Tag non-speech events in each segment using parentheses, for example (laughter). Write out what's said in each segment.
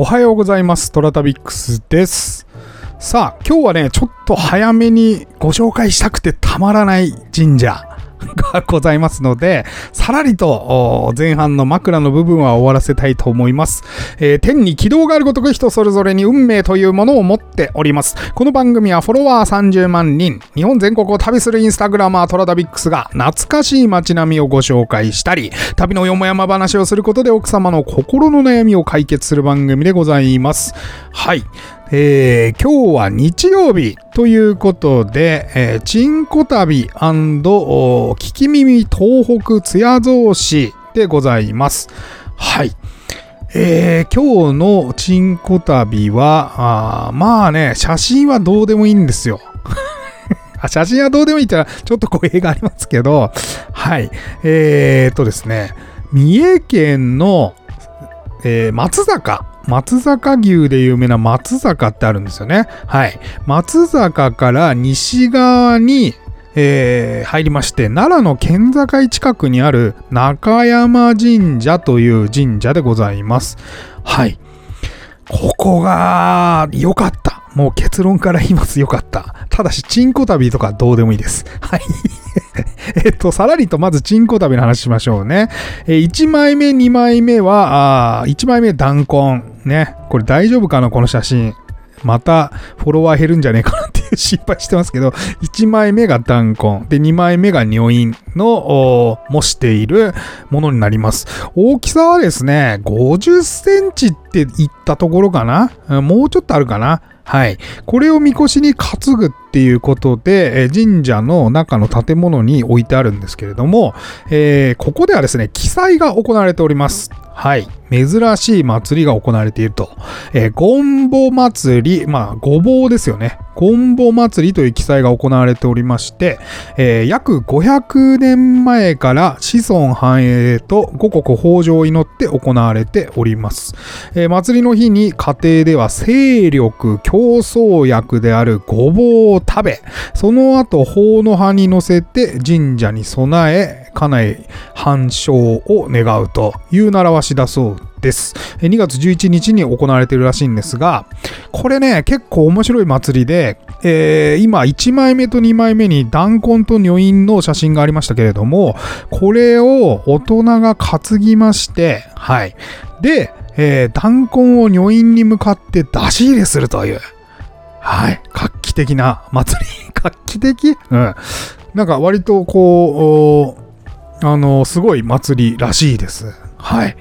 おはようございます。トラタビックスです。さあ、今日はね、ちょっと早めにご紹介したくてたまらない神社がございますので、さらりと前半の枕の部分は終わらせたいと思います。えー天に軌道があるごとく人それぞれに運命というものを持っております。この番組はフォロワー30万人、日本全国を旅するインスタグラマートラダビックスが懐かしい街並みをご紹介したり、旅のよもやま話をすることで奥様の心の悩みを解決する番組でございます。はい。えー今日は日曜日ということで、えー、チンコ旅聞き耳東北津屋造市でございます。はい。えー今日のチンコ旅は、あまあね、写真はどうでもいいんですよ。(laughs) あ写真はどうでもいいってのはちょっと語弊がありますけど、はい。えー、っとですね、三重県の、えー松坂。松坂牛で有名な松坂ってあるんですよね。はい。松坂から西側に、えー入りまして、奈良の県境近くにある中山神社という神社でございます。はい。ここが良かった。もう結論から言います。良かった。ただし、チンコ旅とかどうでもいいです。はい。(laughs) えっと、さらりとまずチンコ旅の話しましょうね。えー1枚目、2枚目は、あ1枚目弾痕。ね。これ大丈夫かなこの写真。またフォロワー減るんじゃねえかなっていう心配してますけど、1枚目が弾痕。で、2枚目が女院の模しているものになります。大きさはですね、50センチって言ったところかな？もうちょっとあるかな？はい。これをみこしに担ぐっていうことで、え神社の中の建物に置いてあるんですけれども、えーここではですね、記載が行われております。はい。珍しい祭りが行われていると。えー、ゴンボ祭り、まあ、ごぼうですよね。ゴンボ祭りという記載が行われておりまして、えー約500年前から子孫繁栄と五穀豊穣を祈って行われております。えー祭りの日に家庭では勢力競争薬であるごぼうを食べ、その後法の葉に乗せて神社に備え、家内繁盛を願うという習わしだそうです。2月11日に行われているらしいんですが、これね、結構面白い祭りで、えー今1枚目と2枚目に弾痕と女院の写真がありましたけれども、これを大人が担ぎまして、はい。で、えー弾痕を女院に向かって出し入れするという、はい。画期的な祭り。(laughs) 画期的？うん。なんか割とこう、あの、すごい祭りらしいです。はい。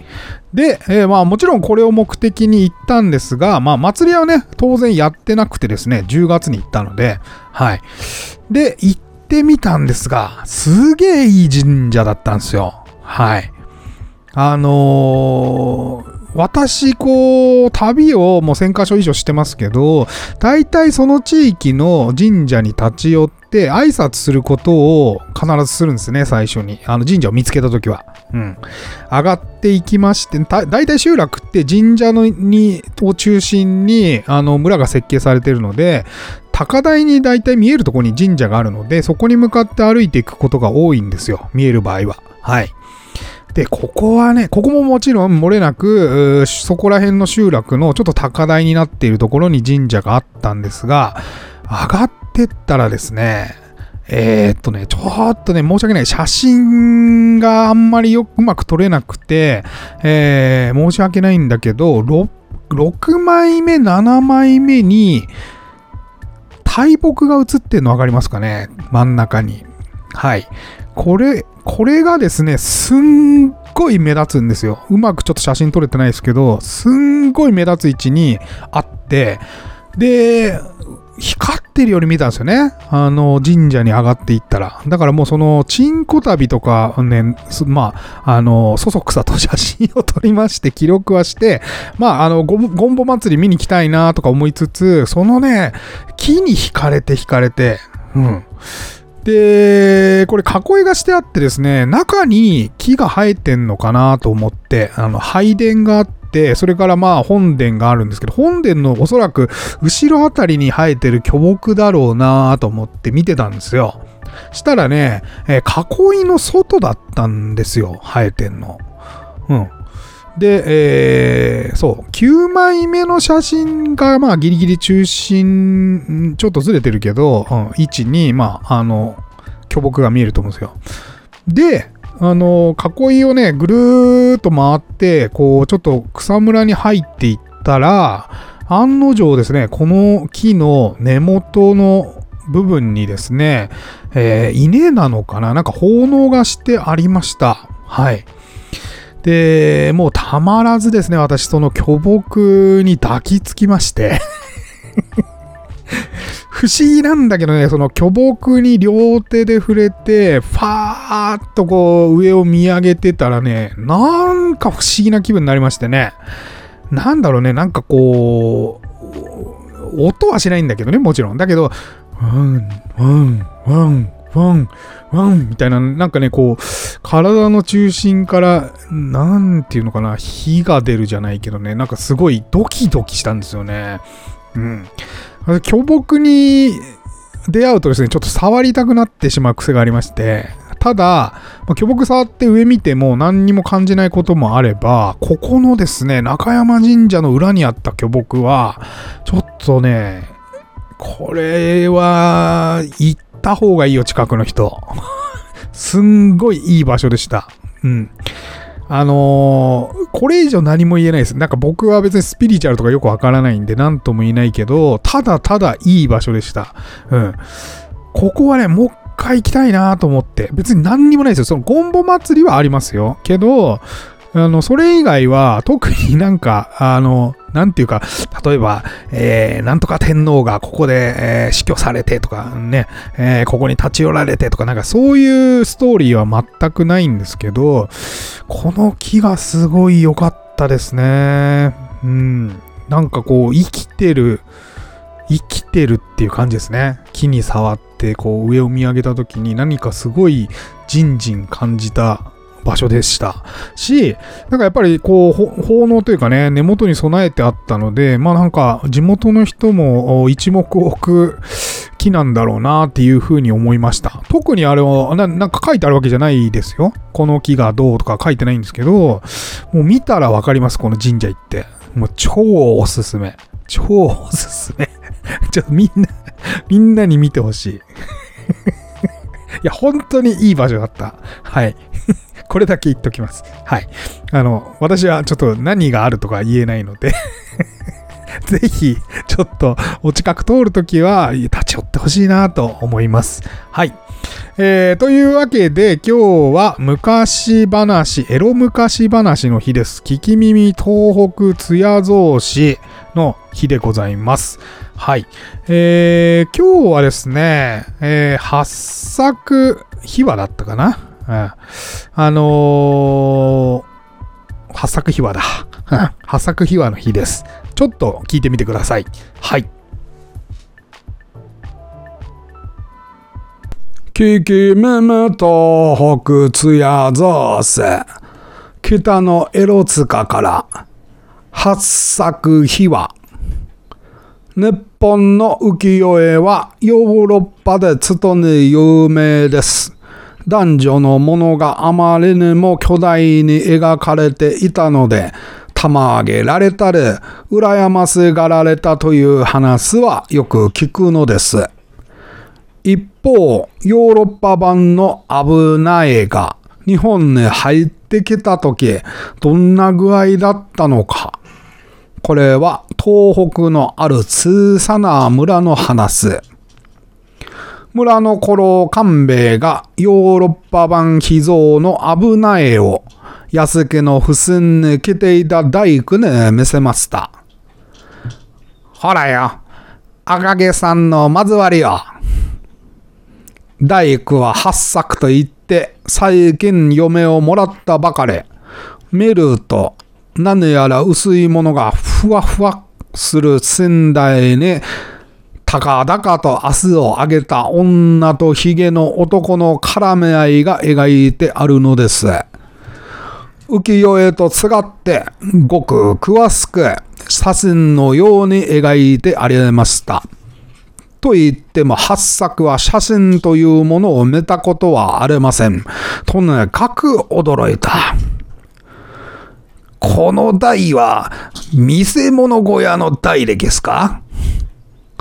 で、えーまあもちろんこれを目的に行ったんですが、まあ祭りはね、当然やってなくてですね、10月に行ったので、はい。で、行ってみたんですが、すげえいい神社だったんですよ。はい。あのー私、こう、旅をもう1000カ所以上してますけど、大体その地域の神社に立ち寄って挨拶することを必ずするんですね、最初に。あの神社を見つけたときは。うん。上がっていきまして、大体集落って神社のにを中心にあの村が設計されてるので、高台に大体見えるところに神社があるので、そこに向かって歩いていくことが多いんですよ。見える場合は。はい。で、ここはね、ここももちろん漏れなく、そこら辺の集落のちょっと高台になっているところに神社があったんですが、上がってったらですね、えーっとね、ちょっとね、申し訳ない。写真があんまりよくうまく撮れなくて、えー申し訳ないんだけど、6, 6枚目、7枚目に、大木が映ってるの分かりますかね？真ん中に。はい。これ、これがですね、すんごい目立つんですよ。うまくちょっと写真撮れてないですけど、すんごい目立つ位置にあって、で、光ってるように見えたんですよね。あの、神社に上がっていったら。だからもうその、チンコ旅とかね、まあ、あの、そそくさと写真を撮りまして、記録はして、まあ、あの、ゴンゴンボ祭り見に来たいなとか思いつつ、そのね、木に惹かれて惹かれて、うん。で、これ囲いがしてあってですね、中に木が生えてんのかなと思って、あの、拝殿があって、それからまあ本殿があるんですけど、本殿のおそらく後ろあたりに生えてる巨木だろうなと思って見てたんですよ。したらね、えー囲いの外だったんですよ、生えてんの。うん。で、えー、そう、9枚目の写真が、まあ、ギリギリ中心、ちょっとずれてるけど、うん、位置に、まあ、あの、巨木が見えると思うんですよ。で、あの、囲いをね、ぐるーっと回って、こう、ちょっと草むらに入っていったら、案の定ですね、この木の根元の部分にですね、えー、稲なのかななんか奉納がしてありました。はい。で、もうたまらずですね、私その巨木に抱きつきまして (laughs) 不思議なんだけどね、その巨木に両手で触れて、ファーっとこう上を見上げてたらね、なんか不思議な気分になりましてね。なんだろうね、なんかこう、音はしないんだけどね、もちろん。だけど、ワン、ワン、ワン、ワン、ワンみたいな、なんかね、こう、体の中心から、なんていうのかな、火が出るじゃないけどね、なんかすごいドキドキしたんですよね。うん。巨木に出会うとですね、ちょっと触りたくなってしまう癖がありまして、ただ、ま、巨木触って上見ても何にも感じないこともあれば、ここのですね、中山神社の裏にあった巨木は、ちょっとね、これは、行った方がいいよ、近くの人。(laughs) すんごいいい場所でした。うん。あのー、これ以上何も言えないです。なんか僕は別にスピリチュアルとかよくわからないんで何とも言えないけど、ただただいい場所でした。うん。ここはね、もう一回行きたいなと思って。別に何にもないですよ。そのゴンボ祭りはありますよ。けど、あの、それ以外は特になんか、あの、なんていうか、例えば、えー、なんとか天皇がここで、えー、死去されてとかね、えー、ここに立ち寄られてとか、なんかそういうストーリーは全くないんですけど、この木がすごい良かったですね。うん。なんかこう、生きてる、生きてるっていう感じですね。木に触って、こう、上を見上げた時に何かすごい、じんじん感じた場所でしたし、なんかやっぱりこう、奉納というかね、根元に備えてあったので、まあなんか地元の人も一目置く木なんだろうなっていうふうに思いました。特にあれはな、なんか書いてあるわけじゃないですよ。この木がどうとか書いてないんですけど、もう見たらわかります、この神社行って。もう超おすすめ。超おすすめ。(laughs) ちょっとみんなみんなに見てほしい。(laughs) いや、本当にいい場所だった。はい。(laughs) これだけ言っときます。はい。あの、私はちょっと何があるとか言えないので (laughs) ぜひ、ちょっとお近く通るときは立ち寄ってほしいなと思います。はい。えー、というわけで今日は昔話、エロ昔話の日です。聞き耳東北津屋造詞の日でございます。はい。えー、今日はですね、えー、八作秘話だったかな。あのー、八作秘話だ。(laughs) 八作秘話の日です。ちょっと聞いてみてください。はい。ききめめと北津屋造せ。北のエロ塚から八作秘話。日本の浮世絵はヨーロッパでつとに有名です。男女のものがあまりにも巨大に描かれていたので、たまげられたり、羨ましがられたという話はよく聞くのです。一方、ヨーロッパ版の危ないが日本に入ってきた時、どんな具合だったのか。これは東北のある小さな村の話。村の頃、官兵衛がヨーロッパ版秘蔵の危ない絵を安家の不審に来ていた大工に見せました。ほらよ、赤毛さんのまずわりよ。大工は八作と言って最近嫁をもらったばかり。見ると何やら薄いものがふわふわする仙台に高々と明日を上げた女と髭の男の絡め合いが描いてあるのです。浮世絵と違って、ごく詳しく写真のように描いてありました。と言っても、八作は写真というものを見たことはありません。とにかく驚いた。この台は、見せ物小屋の台でですか？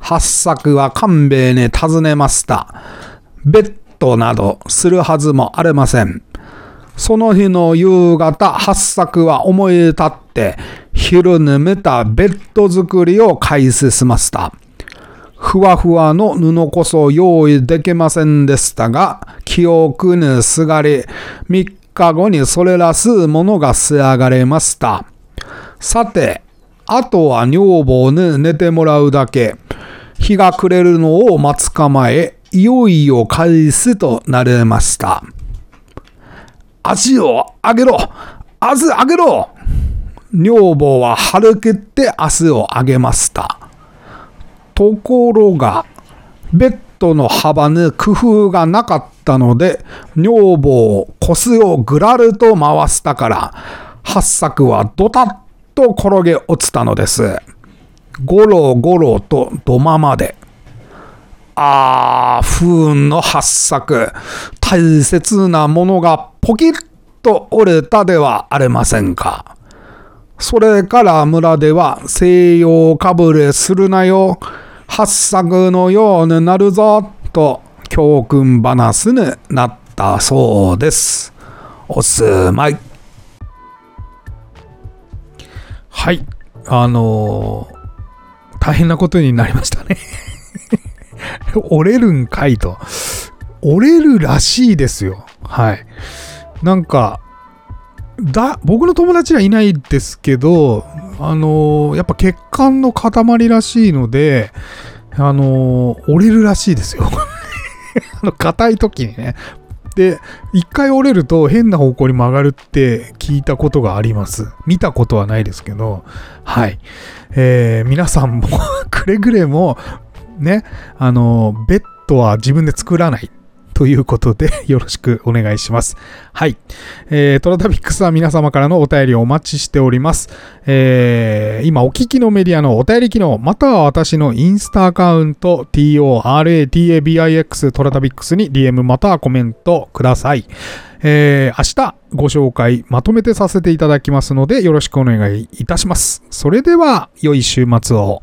八作は勘兵衛に尋ねました。ベッドなどするはずもありません。その日の夕方、八作は思い立って、昼寝めたベッド作りを開始しました。ふわふわの布こそ用意できませんでしたが、記憶にすがり、3日後にそれらしいものが仕上がりました。さて、あとは女房に寝てもらうだけ。日が暮れるのを待つ構え、いよいよ開始となりました。足を上げろ足上げろ女房は張り切って足を上げました。ところが、ベッドの幅に工夫がなかったので、女房を腰をぐらりと回したから、八作はドタッと転げ落ちたのです。ゴロゴロと土間まで。あー、不運の八作。大切なものがポキッと折れたではありませんか。それから村では西洋かぶれするなよ。八作のようになるぞ。と教訓話になったそうです。おすまい。はい。あのー大変なことになりましたね。(laughs) 折れるんかいと。折れるらしいですよ。はい。なんか、だ、僕の友達はいないですけど、あのーやっぱ血管の塊らしいので、あのー折れるらしいですよ。(laughs) あの、硬い時にね。で、一回折れると変な方向に曲がるって聞いたことがあります。見たことはないですけど、はい。えー皆さんも (laughs) くれぐれも、ね、あの、ベッドは自分で作らない。ということで、(laughs) よろしくお願いします。はい。えー、トラタビックスは皆様からのお便りをお待ちしております。えー、今お聞きのメディアのお便り機能、または私のインスタアカウント、TORATABIX トラタビックスに DM またはコメントください。えー、明日ご紹介まとめてさせていただきますので、よろしくお願いいたします。それでは、良い週末を。